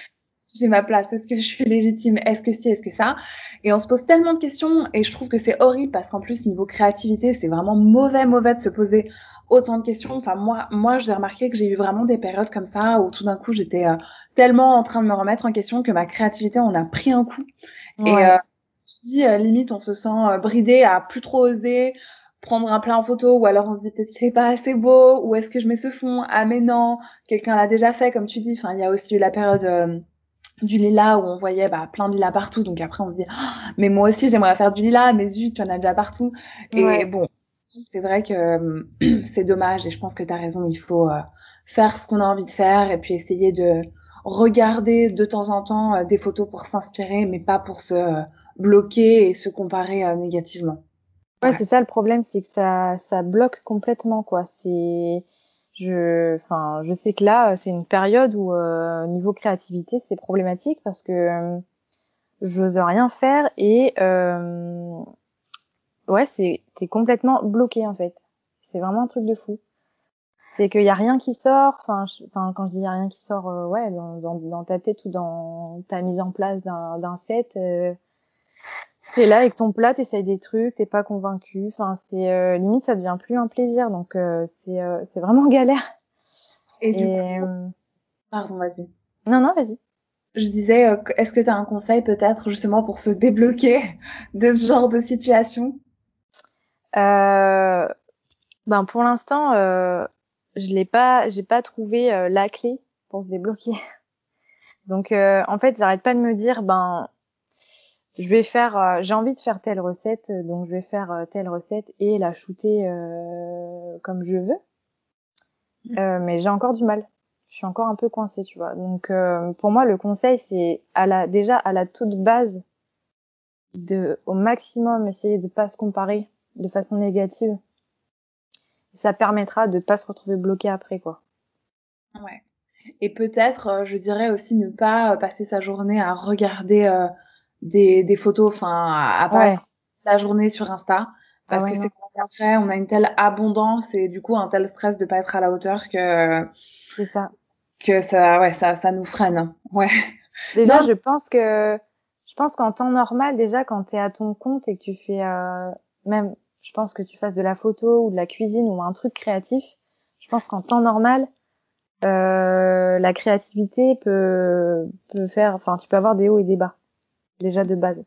j'ai ma place, est-ce que je suis légitime, est-ce que si, est-ce que ça? Et on se pose tellement de questions, et je trouve que c'est horrible parce qu'en plus, niveau créativité, c'est vraiment mauvais, mauvais de se poser autant de questions. Enfin, moi, moi, j'ai remarqué que j'ai eu vraiment des périodes comme ça où tout d'un coup, j'étais euh, tellement en train de me remettre en question que ma créativité, on a pris un coup. Ouais. Et euh, je dis euh, limite on se sent euh, bridé à plus trop oser prendre un plat en photo ou alors on se dit peut-être qu'il est pas assez beau ou est-ce que je mets ce fond? Ah mais non. Quelqu'un l'a déjà fait comme tu dis. Enfin il y a aussi eu la période euh, du lilas où on voyait bah, plein de lilas partout. Donc après on se dit oh, mais moi aussi j'aimerais faire du lilas. Mais zut tu en as déjà partout. Ouais. et bon c'est vrai que c'est dommage. Et je pense que tu as raison. Il faut euh, faire ce qu'on a envie de faire et puis essayer de regarder de temps en temps euh, des photos pour s'inspirer mais pas pour se euh, bloquer et se comparer euh, négativement. Ouais, ouais. c'est ça le problème, c'est que ça, ça bloque complètement, quoi. C'est, je, enfin, je sais que là, c'est une période où euh, niveau créativité, c'est problématique parce que euh, j'ose rien faire et euh, ouais, c'est t'es complètement bloqué en fait. C'est vraiment un truc de fou. C'est qu'il y a rien qui sort. Enfin, enfin, quand je dis y a rien qui sort, euh, ouais, dans, dans, dans, ta tête ou dans ta mise en place d'un set. Euh, t'es là avec ton plat, t'essayes des trucs, t'es pas convaincu. Enfin, c'est euh, limite, ça devient plus un plaisir. Donc, euh, c'est euh, c'est vraiment galère. Et, du coup, pardon, vas-y. Non, non, vas-y. Je disais, est-ce que tu as un conseil peut-être justement pour se débloquer de ce genre de situation? Euh, Ben pour l'instant, euh, je l'ai pas, j'ai pas trouvé euh, la clé pour se débloquer. Donc en fait, j'arrête pas de me dire, ben je vais faire, euh, j'ai envie de faire telle recette, euh, donc je vais faire euh, telle recette et la shooter comme je veux. Mm. mais j'ai encore du mal. Je suis encore un peu coincée, tu vois. Donc pour moi, le conseil, c'est à la déjà à la toute base de au maximum essayer de pas se comparer de façon négative. Ça permettra de pas se retrouver bloqué après, quoi. Ouais. Et peut-être, je dirais aussi ne pas passer sa journée à regarder des, des photos, enfin, à passer la journée sur Insta. Parce ah que c'est qu'après, on a une telle abondance et du coup, un tel stress de pas être à la hauteur que. C'est ça. Que ça, ouais, ça, ça nous freine. Ouais. Déjà, je pense que, je pense qu'en temps normal, déjà, quand tu es à ton compte et que tu fais, euh, même, je pense que tu fasses de la photo ou de la cuisine ou un truc créatif, je pense qu'en temps normal, euh, la créativité peut, peut faire, enfin, tu peux avoir des hauts et des bas déjà de base.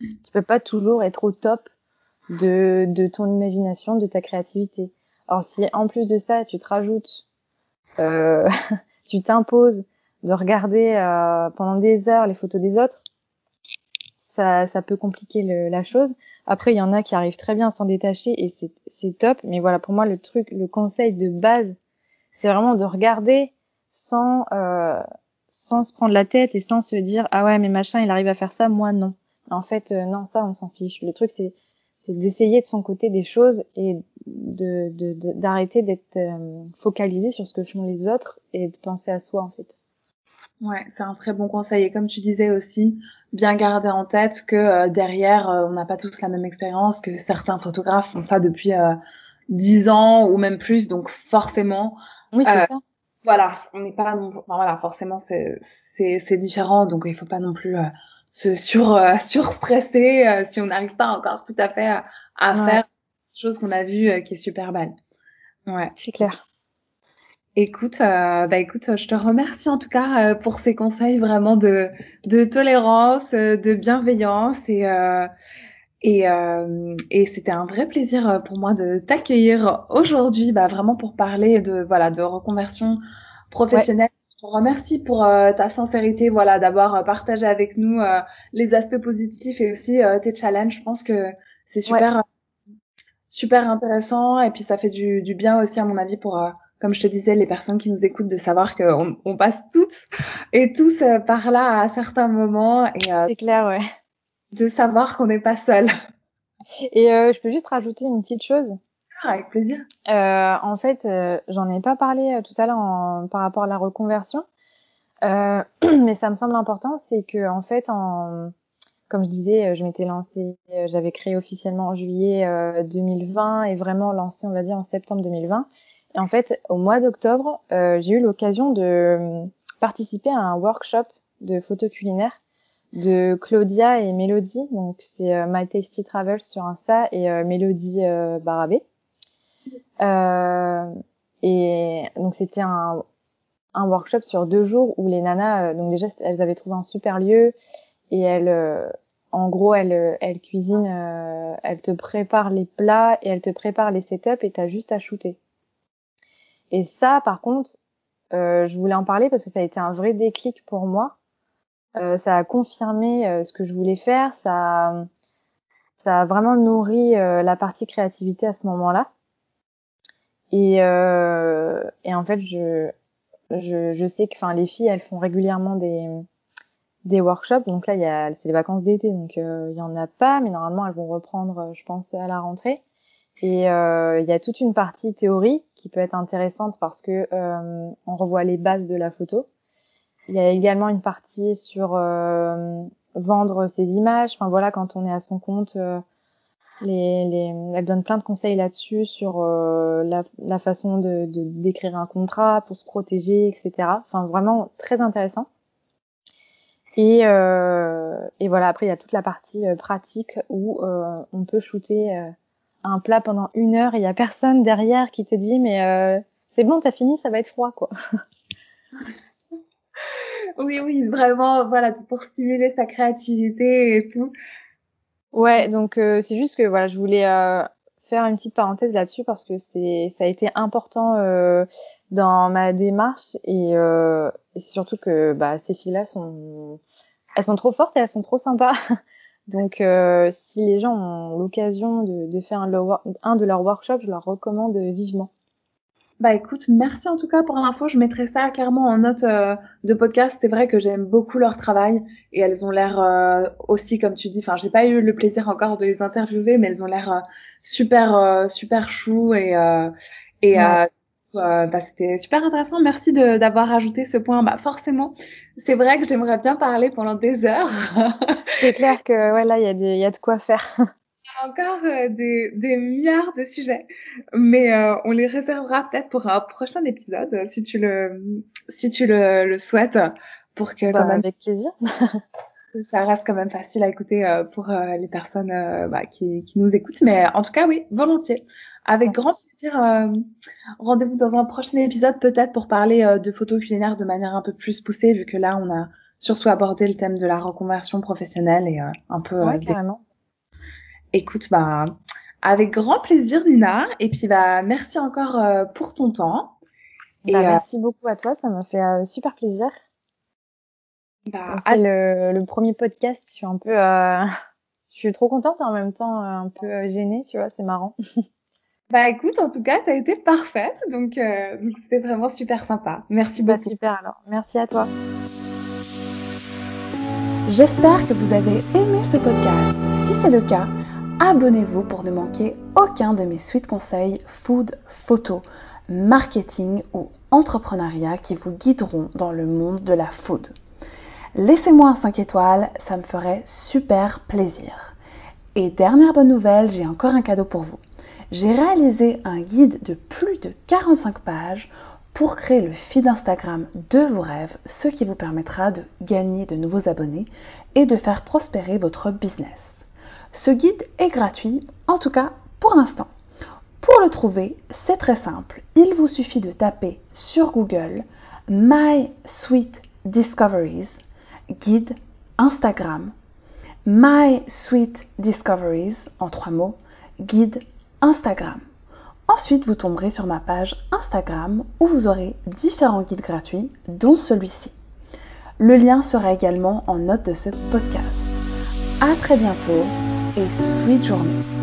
Tu peux pas toujours être au top de, de ton imagination, de ta créativité. Alors si en plus de ça, tu te rajoutes, euh, tu t'imposes de regarder euh, pendant des heures les photos des autres, ça, ça peut compliquer le, la chose. Après, il y en a qui arrivent très bien à s'en détacher et c'est top. Mais voilà, pour moi, le truc, le conseil de base, c'est vraiment de regarder sans, euh, sans se prendre la tête et sans se dire ah ouais mais machin il arrive à faire ça moi non. En fait euh, non ça on s'en fiche. Le truc c'est c'est d'essayer de son côté des choses et de d'arrêter de, d'être euh, focalisé sur ce que font les autres et de penser à soi en fait. Ouais c'est un très bon conseil. Et comme tu disais aussi bien garder en tête que euh, derrière on n'a pas tous la même expérience que certains photographes font ça depuis dix ans ou même plus. Donc forcément oui c'est ça voilà, on n'est pas non, enfin, voilà, forcément c'est c'est différent, donc il faut pas non plus euh, se sur euh, surstresser euh, si on n'arrive pas encore tout à fait à, faire chose qu'on a vu qui est super belle. Ouais, c'est clair. Écoute, bah écoute, je te remercie en tout cas pour ces conseils vraiment de de tolérance, de bienveillance et et, euh, et c'était un vrai plaisir euh, pour moi de t'accueillir aujourd'hui, bah, vraiment pour parler de voilà de reconversion professionnelle. Je te remercie pour euh, ta sincérité, voilà, d'avoir partagé avec nous les aspects positifs et aussi tes challenges. Je pense que c'est super super intéressant et puis ça fait du, du, bien aussi à mon avis pour comme je te disais, les personnes qui nous écoutent, de savoir qu'on on passe toutes et tous par là à certains moments. Et, c'est clair, ouais de savoir qu'on n'est pas seul. Et euh, je peux juste rajouter une petite chose. Ah, avec plaisir. Euh, en fait, euh, j'en ai pas parlé euh, tout à l'heure par rapport à la reconversion, euh, mais ça me semble important, c'est que en fait, en, comme je disais, je m'étais lancée, j'avais créé officiellement en juillet 2020 et vraiment lancé, on va dire, en septembre 2020. Et en fait, au mois d'octobre, j'ai eu l'occasion de participer à un workshop de photo culinaire de Claudia et Mélodie. Donc c'est euh, My Tasty Travel sur Insta et euh, Mélodie euh, Barabé. Euh, et donc c'était un, un workshop sur deux jours où les nanas, donc déjà elles avaient trouvé un super lieu et elles, en gros elles, elles cuisinent, elles te préparent les plats et elles te préparent les setups et t'as juste à shooter. Et ça par contre, je voulais en parler parce que ça a été un vrai déclic pour moi euh, ça a confirmé euh, ce que je voulais faire. Ça, ça a vraiment nourri euh, la partie créativité à ce moment-là. Et, et en fait, je, je, je sais que, enfin, les filles, elles font régulièrement des des workshops. Donc là, a, c'est les vacances d'été, donc il y en a pas, mais normalement, elles vont reprendre, je pense, à la rentrée. Et euh, il y a toute une partie théorie qui peut être intéressante parce que euh, on revoit les bases de la photo. Il y a également une partie sur euh, vendre ses images. Enfin voilà, quand on est à son compte, euh, les, les, elle donne plein de conseils là-dessus sur euh, la, la, façon de d'écrire un contrat pour se protéger, etc. Enfin vraiment très intéressant. Et, euh, et voilà, après il y a toute la partie pratique où on peut shooter un plat pendant une heure et il y a personne derrière qui te dit mais euh, c'est bon t'as fini ça va être froid quoi. oui oui vraiment voilà pour stimuler sa créativité et tout. Ouais donc euh, c'est juste que voilà je voulais euh, faire une petite parenthèse là-dessus parce que c'est ça a été important euh, dans ma démarche et, euh, et c'est surtout que bah, ces filles là sont elles sont trop fortes et elles sont trop sympas. Donc, euh, si les gens ont l'occasion de, de, faire un, un, de leurs workshops, je leur recommande vivement. Bah écoute, merci en tout cas pour l'info. Je mettrai ça clairement en note euh, de podcast. C'est vrai que j'aime beaucoup leur travail et elles ont l'air euh, aussi, comme tu dis, enfin j'ai pas eu le plaisir encore de les interviewer, mais elles ont l'air euh, super euh, super chou et et ouais. Euh, bah, c'était super intéressant. Merci d'avoir ajouté ce point. Bah, forcément, c'est vrai que j'aimerais bien parler pendant des heures. c'est clair que ouais, là, il y, y a de quoi faire. Encore euh, des, des, milliards de sujets, mais euh, on les réservera peut-être pour un prochain épisode, si tu le, si tu le, le souhaites, pour que bah, quand même. Avec plaisir. ça reste quand même facile à écouter euh, pour euh, les personnes euh, bah, qui, qui, nous écoutent. Mais en tout cas, oui, volontiers. Avec grand plaisir. Euh, rendez-vous dans un prochain épisode peut-être pour parler euh, de photos culinaires de manière un peu plus poussée, vu que là, on a surtout abordé le thème de la reconversion professionnelle et un peu. Ouais, carrément. Écoute, bah, avec grand plaisir, Nina. Et puis, bah, merci encore pour ton temps. Bah, et, merci beaucoup à toi, ça m'a fait super plaisir. Bah, c'est le, le, premier podcast. Je suis un peu, euh, je suis trop contente et en même temps euh, un peu euh, gênée, tu vois, c'est marrant. bah écoute, en tout cas, t'as été parfaite, donc euh, donc c'était vraiment super sympa. Merci bah, beaucoup. Super alors, merci à toi. J'espère que vous avez aimé ce podcast. Si c'est le cas, abonnez-vous pour ne manquer aucun de mes suites conseils food, photo, marketing ou entrepreneuriat qui vous guideront dans le monde de la food. Laissez-moi un 5 étoiles, ça me ferait super plaisir. Et dernière bonne nouvelle, j'ai encore un cadeau pour vous. J'ai réalisé un guide de plus de 45 pages pour créer le feed Instagram de vos rêves, ce qui vous permettra de gagner de nouveaux abonnés et de faire prospérer votre business. Ce guide est gratuit, en tout cas pour l'instant. Pour le trouver, c'est très simple. Il vous suffit de taper sur Google My Sweet Discoveries guide Instagram, My Sweet Discoveries en trois mots, guide Instagram. Ensuite, vous tomberez sur ma page Instagram où vous aurez différents guides gratuits, dont celui-ci. Le lien sera également en note de ce podcast. À très bientôt et sweet journée.